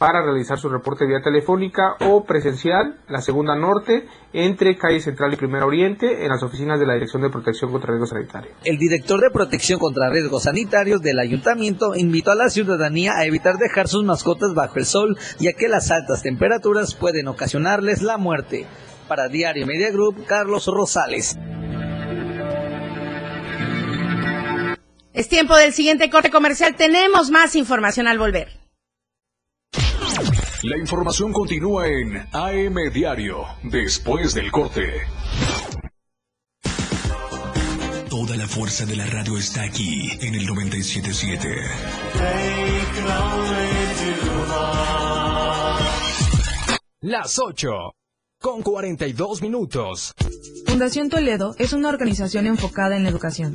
para realizar su reporte vía telefónica o presencial, la segunda norte, entre calle Central y Primera Oriente, en las oficinas de la Dirección de Protección contra Riesgos Sanitarios. El director de Protección contra Riesgos Sanitarios del Ayuntamiento invitó a la ciudadanía a evitar dejar sus mascotas bajo el sol, ya que las altas temperaturas pueden ocasionarles la muerte. Para Diario Media Group, Carlos Rosales. Es tiempo del siguiente corte comercial. Tenemos más información al volver. La información continúa en AM Diario, después del corte. Toda la fuerza de la radio está aquí en el 977. Las 8 con 42 minutos. Fundación Toledo es una organización enfocada en la educación.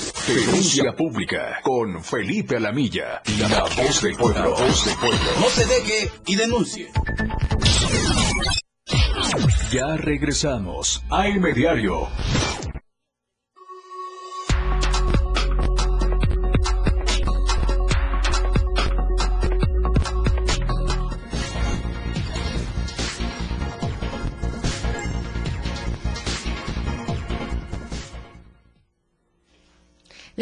Denuncia pública con Felipe Alamilla, la voz del pueblo. La voz del pueblo. No se deje y denuncie. Ya regresamos a El Diario.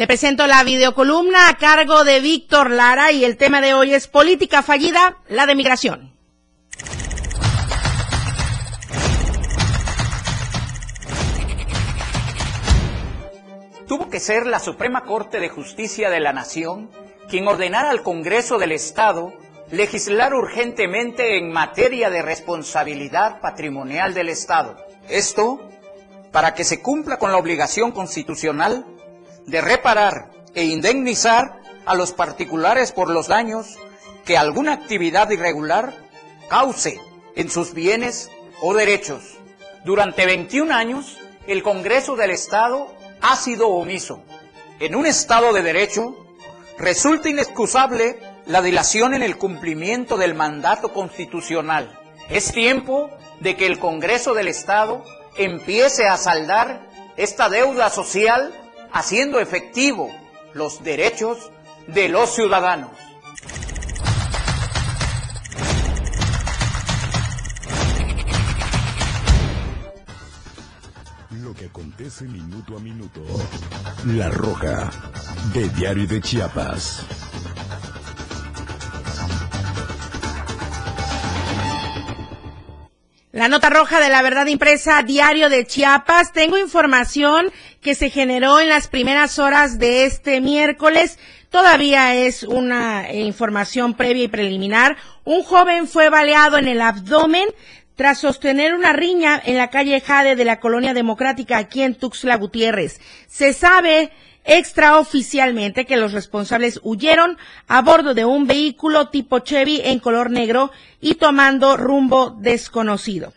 Le presento la videocolumna a cargo de Víctor Lara y el tema de hoy es política fallida, la de migración. Tuvo que ser la Suprema Corte de Justicia de la Nación quien ordenara al Congreso del Estado legislar urgentemente en materia de responsabilidad patrimonial del Estado. Esto para que se cumpla con la obligación constitucional de reparar e indemnizar a los particulares por los daños que alguna actividad irregular cause en sus bienes o derechos. Durante 21 años, el Congreso del Estado ha sido omiso. En un Estado de Derecho, resulta inexcusable la dilación en el cumplimiento del mandato constitucional. Es tiempo de que el Congreso del Estado empiece a saldar esta deuda social haciendo efectivo los derechos de los ciudadanos. Lo que acontece minuto a minuto. La Roja, de Diario de Chiapas. La nota roja de la verdad impresa diario de Chiapas. Tengo información que se generó en las primeras horas de este miércoles. Todavía es una información previa y preliminar. Un joven fue baleado en el abdomen tras sostener una riña en la calle Jade de la Colonia Democrática aquí en Tuxtla Gutiérrez. Se sabe extraoficialmente que los responsables huyeron a bordo de un vehículo tipo Chevy en color negro y tomando rumbo desconocido.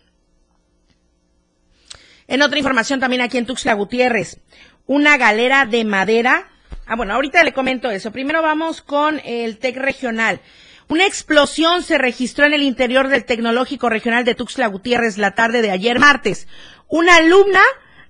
En otra información también aquí en Tuxtla Gutiérrez, una galera de madera Ah, bueno, ahorita le comento eso. Primero vamos con el TEC regional. Una explosión se registró en el interior del Tecnológico Regional de Tuxtla Gutiérrez la tarde de ayer martes. Una alumna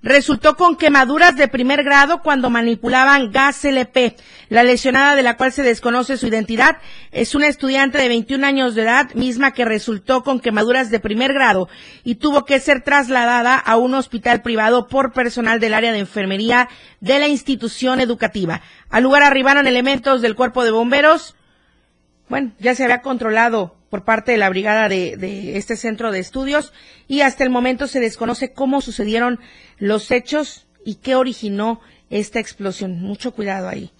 resultó con quemaduras de primer grado cuando manipulaban gas LP. La lesionada de la cual se desconoce su identidad es una estudiante de 21 años de edad, misma que resultó con quemaduras de primer grado y tuvo que ser trasladada a un hospital privado por personal del área de enfermería de la institución educativa. Al lugar arribaron elementos del cuerpo de bomberos. Bueno, ya se había controlado por parte de la brigada de, este centro de estudios y hasta el momento se desconoce cómo sucedieron los hechos y qué originó esta explosión. Mucho cuidado ahí.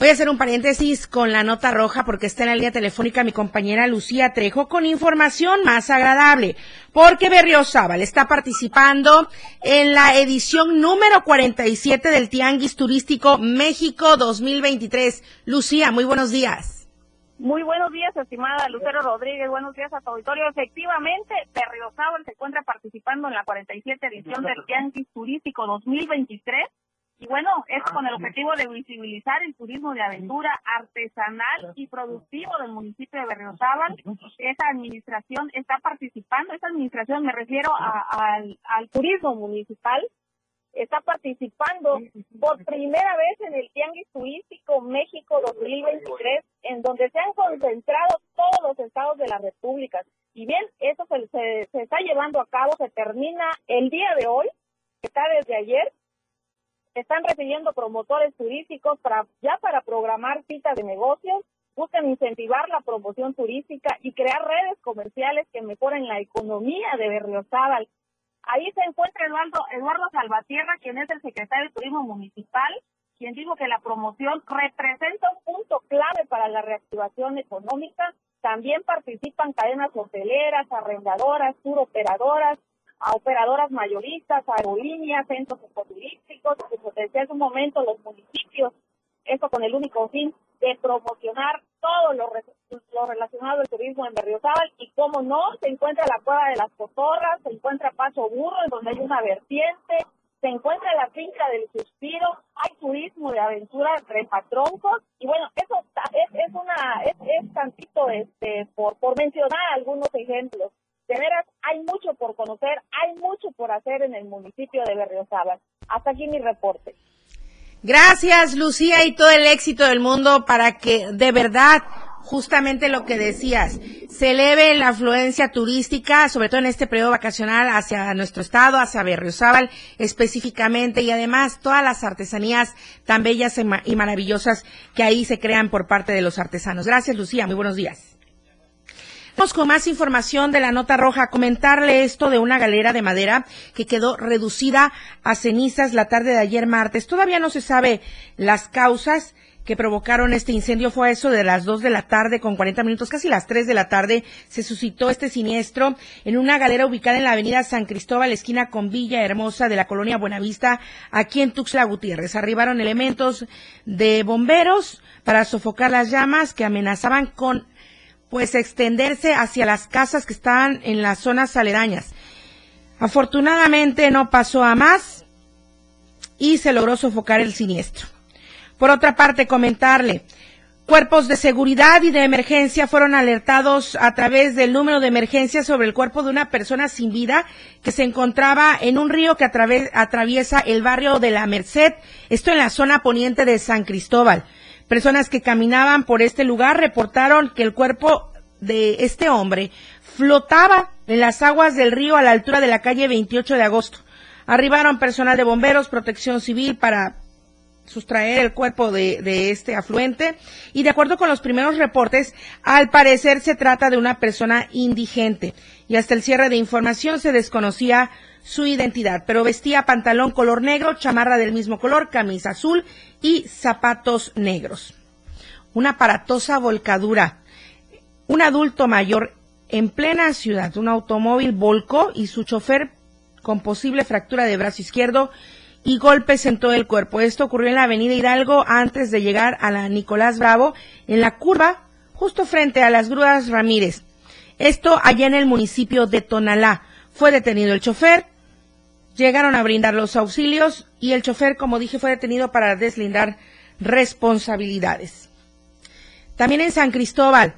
Voy a hacer un paréntesis con la nota roja porque está en la línea telefónica mi compañera Lucía Trejo con información más agradable. Porque Berriozábal está participando en la edición número 47 del Tianguis Turístico México 2023. Lucía, muy buenos días. Muy buenos días, estimada Lucero Rodríguez. Buenos días a tu auditorio. Efectivamente, Berriozábal se encuentra participando en la 47 edición del Tianguis Turístico 2023. Y bueno, es con el objetivo de visibilizar el turismo de aventura artesanal y productivo del municipio de Berriozábal. Esa administración está participando, esa administración me refiero al, al turismo municipal, está participando por primera vez en el Tianguis Turístico México 2023, en donde se han concentrado todos los estados de la República. Y bien, eso se, se, está llevando a cabo, se termina el día de hoy, está desde ayer. Están recibiendo promotores turísticos para ya para programar citas de negocios, buscan incentivar la promoción turística y crear redes comerciales que mejoren la economía de Berriozábal Ahí se encuentra Eduardo, Eduardo Salvatierra, quien es el secretario de Turismo Municipal, quien dijo que la promoción representa un punto clave para la reactivación económica. También participan cadenas hoteleras, arrendadoras, turoperadoras, a operadoras mayoristas, aerolíneas, centros ecoturísticos, como decía hace un momento, los municipios, esto con el único fin de promocionar todo lo, lo relacionado al turismo en Berriozábal. Y como no, se encuentra la cueva de las cotorras, se encuentra Paso Burro, en donde hay una vertiente, se encuentra la finca del suspiro, hay turismo de aventura trepatroncos y bueno, eso es, es una, es, es tantito este, por, por mencionar algunos ejemplos. De veras, hay mucho por conocer, hay mucho por hacer en el municipio de Berriozábal. Hasta aquí mi reporte. Gracias, Lucía, y todo el éxito del mundo para que de verdad justamente lo que decías, se eleve la afluencia turística, sobre todo en este periodo vacacional, hacia nuestro estado, hacia Berriozábal específicamente, y además todas las artesanías tan bellas y maravillosas que ahí se crean por parte de los artesanos. Gracias, Lucía. Muy buenos días. Vamos con más información de la nota roja. Comentarle esto de una galera de madera que quedó reducida a cenizas la tarde de ayer martes. Todavía no se sabe las causas que provocaron este incendio fue eso de las 2 de la tarde con 40 minutos, casi las 3 de la tarde, se suscitó este siniestro en una galera ubicada en la avenida San Cristóbal, esquina con Villa Hermosa de la colonia Buenavista, aquí en Tuxtla Gutiérrez. Arribaron elementos de bomberos para sofocar las llamas que amenazaban con pues extenderse hacia las casas que estaban en las zonas aledañas. Afortunadamente no pasó a más y se logró sofocar el siniestro. Por otra parte, comentarle, cuerpos de seguridad y de emergencia fueron alertados a través del número de emergencia sobre el cuerpo de una persona sin vida que se encontraba en un río que atraviesa el barrio de La Merced, esto en la zona poniente de San Cristóbal. Personas que caminaban por este lugar reportaron que el cuerpo de este hombre flotaba en las aguas del río a la altura de la calle 28 de agosto. Arribaron personal de bomberos, protección civil para sustraer el cuerpo de, de, este afluente y de acuerdo con los primeros reportes, al parecer se trata de una persona indigente y hasta el cierre de información se desconocía su identidad, pero vestía pantalón color negro, chamarra del mismo color, camisa azul y zapatos negros. Una aparatosa volcadura. Un adulto mayor en plena ciudad, un automóvil volcó y su chofer con posible fractura de brazo izquierdo y golpes en todo el cuerpo. Esto ocurrió en la avenida Hidalgo antes de llegar a la Nicolás Bravo, en la curva justo frente a las grúas Ramírez. Esto allá en el municipio de Tonalá. Fue detenido el chofer, llegaron a brindar los auxilios y el chofer, como dije, fue detenido para deslindar responsabilidades. También en San Cristóbal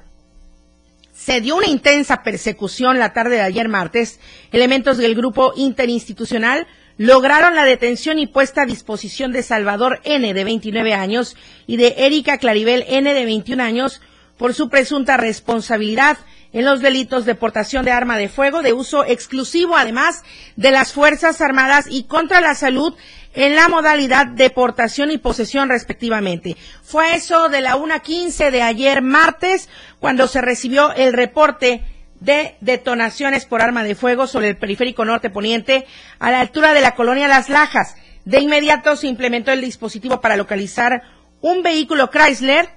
se dio una intensa persecución la tarde de ayer martes. Elementos del grupo interinstitucional lograron la detención y puesta a disposición de Salvador N, de 29 años, y de Erika Claribel N, de 21 años, por su presunta responsabilidad en los delitos de portación de arma de fuego de uso exclusivo, además de las Fuerzas Armadas y contra la salud en la modalidad de portación y posesión respectivamente. Fue eso de la 1.15 de ayer martes cuando se recibió el reporte de detonaciones por arma de fuego sobre el periférico norte poniente a la altura de la colonia Las Lajas. De inmediato se implementó el dispositivo para localizar un vehículo Chrysler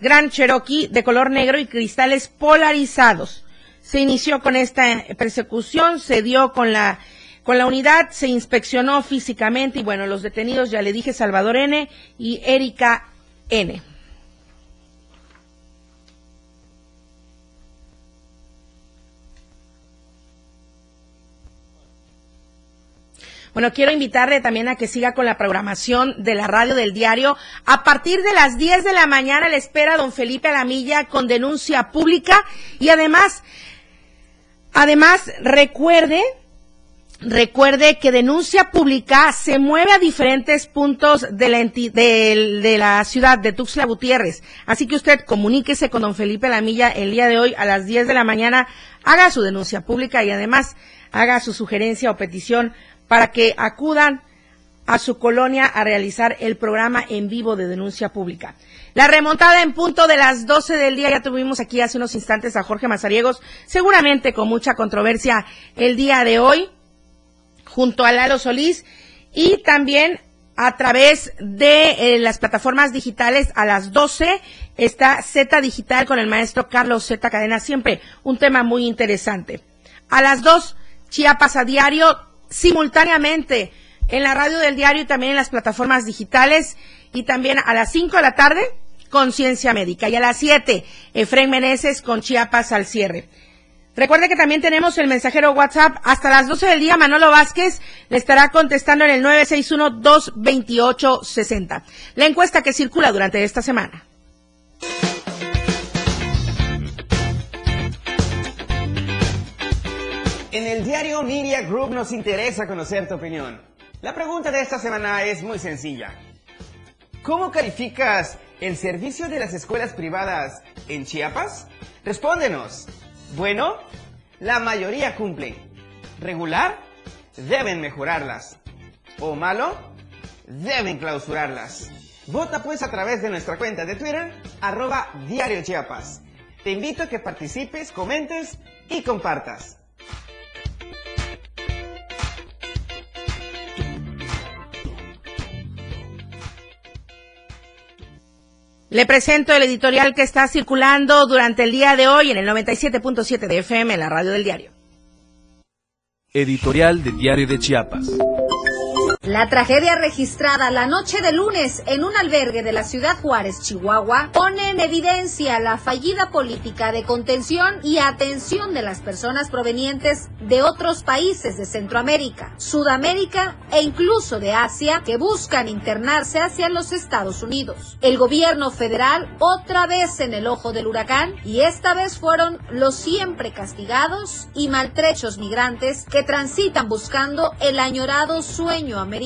Gran Cherokee de color negro y cristales polarizados. Se inició con esta persecución, se dio con la con la unidad, se inspeccionó físicamente y bueno, los detenidos ya le dije Salvador N y Erika N. Bueno, quiero invitarle también a que siga con la programación de la radio del diario. A partir de las 10 de la mañana le espera don Felipe Alamilla con denuncia pública y además, además recuerde Recuerde que denuncia pública se mueve a diferentes puntos de la, de, la ciudad de Tuxtla Gutiérrez. Así que usted comuníquese con don Felipe Lamilla el día de hoy a las 10 de la mañana, haga su denuncia pública y además haga su sugerencia o petición para que acudan a su colonia a realizar el programa en vivo de denuncia pública. La remontada en punto de las 12 del día, ya tuvimos aquí hace unos instantes a Jorge Mazariegos, seguramente con mucha controversia el día de hoy, junto a Lalo Solís, y también a través de eh, las plataformas digitales a las 12 está Z Digital con el maestro Carlos Z Cadena, siempre un tema muy interesante. A las 2, Chiapas a diario, simultáneamente en la radio del diario y también en las plataformas digitales y también a las 5 de la tarde Conciencia Médica y a las 7 Efraín Meneses con Chiapas al cierre. Recuerde que también tenemos el mensajero WhatsApp hasta las 12 del día. Manolo Vázquez le estará contestando en el 961-228-60. La encuesta que circula durante esta semana. En el diario Media Group nos interesa conocer tu opinión. La pregunta de esta semana es muy sencilla. ¿Cómo calificas el servicio de las escuelas privadas en Chiapas? Respóndenos. Bueno, la mayoría cumplen. ¿Regular? Deben mejorarlas. ¿O malo? Deben clausurarlas. Vota pues a través de nuestra cuenta de Twitter, arroba Diario Chiapas. Te invito a que participes, comentes y compartas. Le presento el editorial que está circulando durante el día de hoy en el 97.7 de FM, en la radio del diario. Editorial de Diario de Chiapas. La tragedia registrada la noche de lunes en un albergue de la ciudad Juárez, Chihuahua, pone en evidencia la fallida política de contención y atención de las personas provenientes de otros países de Centroamérica, Sudamérica e incluso de Asia que buscan internarse hacia los Estados Unidos. El gobierno federal otra vez en el ojo del huracán y esta vez fueron los siempre castigados y maltrechos migrantes que transitan buscando el añorado sueño americano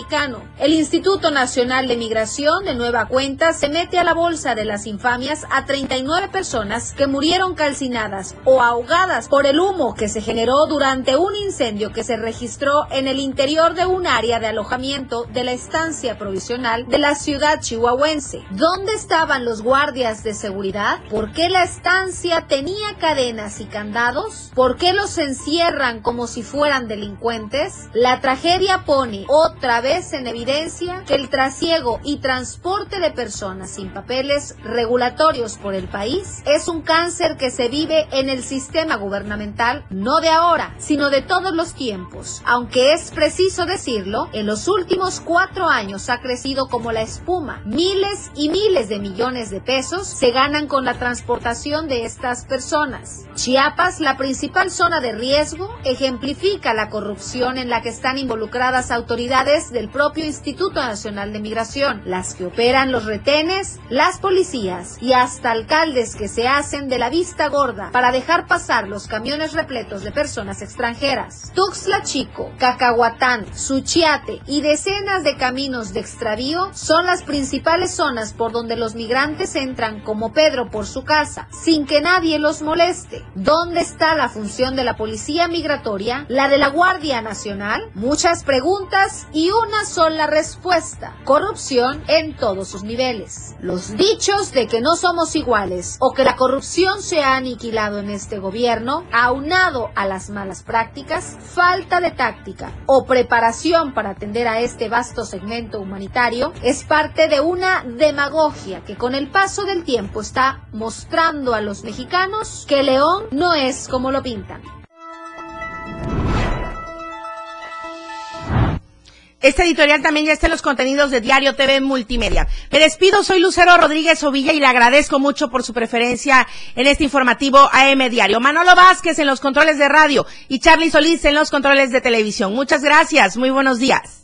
el Instituto Nacional de Migración de nueva cuenta se mete a la bolsa de las infamias a 39 personas que murieron calcinadas o ahogadas por el humo que se generó durante un incendio que se registró en el interior de un área de alojamiento de la estancia provisional de la ciudad chihuahuense. ¿Dónde estaban los guardias de seguridad? ¿Por qué la estancia tenía cadenas y candados? ¿Por qué los encierran como si fueran delincuentes? La tragedia pone otra vez en evidencia que el trasiego y transporte de personas sin papeles regulatorios por el país es un cáncer que se vive en el sistema gubernamental no de ahora, sino de todos los tiempos. Aunque es preciso decirlo, en los últimos cuatro años ha crecido como la espuma. Miles y miles de millones de pesos se ganan con la transportación de estas personas. Chiapas, la principal zona de riesgo, ejemplifica la corrupción en la que están involucradas autoridades del propio Instituto Nacional de Migración, las que operan los retenes, las policías y hasta alcaldes que se hacen de la vista gorda para dejar pasar los camiones repletos de personas extranjeras. Tuxtla Chico, Cacahuatán, Suchiate y decenas de caminos de extravío son las principales zonas por donde los migrantes entran como Pedro por su casa, sin que nadie los moleste. ¿Dónde está la función de la policía migratoria? ¿La de la Guardia Nacional? Muchas preguntas y una sola respuesta. Corrupción en todos sus niveles. Los dichos de que no somos iguales o que la corrupción se ha aniquilado en este gobierno, aunado a las malas prácticas, falta de táctica o preparación para atender a este vasto segmento humanitario, es parte de una demagogia que con el paso del tiempo está mostrando a los mexicanos que León no es como lo pintan. Este editorial también ya está en los contenidos de Diario TV Multimedia. Me despido, soy Lucero Rodríguez Ovilla y le agradezco mucho por su preferencia en este informativo AM Diario. Manolo Vázquez en los controles de radio y Charlie Solís en los controles de televisión. Muchas gracias, muy buenos días.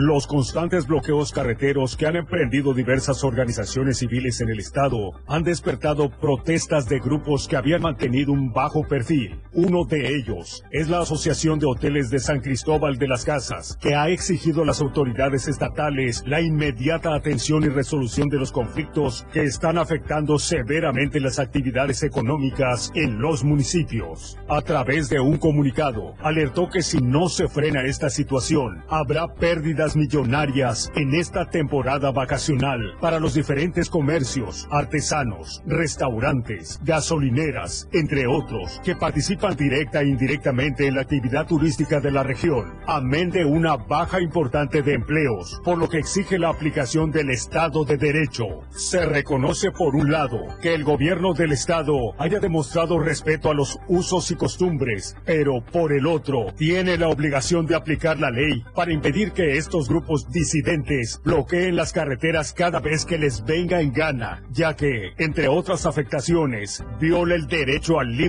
Los constantes bloqueos carreteros que han emprendido diversas organizaciones civiles en el estado han despertado protestas de grupos que habían mantenido un bajo perfil. Uno de ellos es la Asociación de Hoteles de San Cristóbal de las Casas, que ha exigido a las autoridades estatales la inmediata atención y resolución de los conflictos que están afectando severamente las actividades económicas en los municipios. A través de un comunicado, alertó que si no se frena esta situación, habrá pérdidas millonarias en esta temporada vacacional para los diferentes comercios, artesanos, restaurantes, gasolineras, entre otros, que participan directa e indirectamente en la actividad turística de la región, amén de una baja importante de empleos, por lo que exige la aplicación del Estado de Derecho. Se reconoce por un lado que el gobierno del Estado haya demostrado respeto a los usos y costumbres, pero por el otro tiene la obligación de aplicar la ley para impedir que estos grupos disidentes bloqueen las carreteras cada vez que les venga en gana, ya que, entre otras afectaciones, viola el derecho al libre